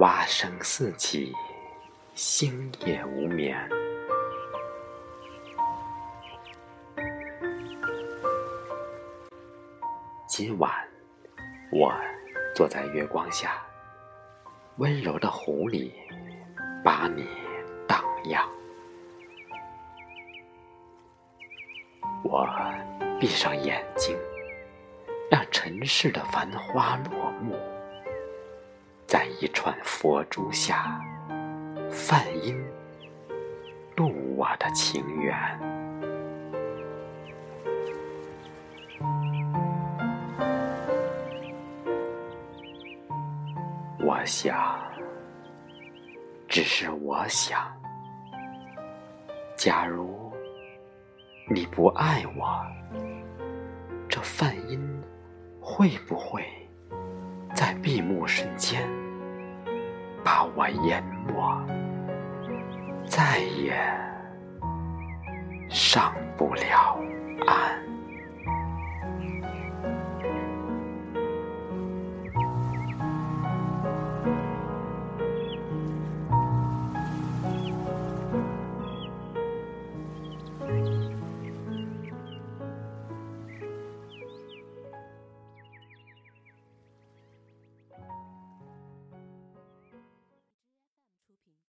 蛙声四起，星夜无眠。今晚，我坐在月光下，温柔的湖里，把你荡漾。我闭上眼睛，让尘世的繁花落，在一串佛珠下，梵音渡我的情缘。我想，只是我想，假如你不爱我，这梵音会不会在闭幕瞬间把我淹没，再也上不了岸？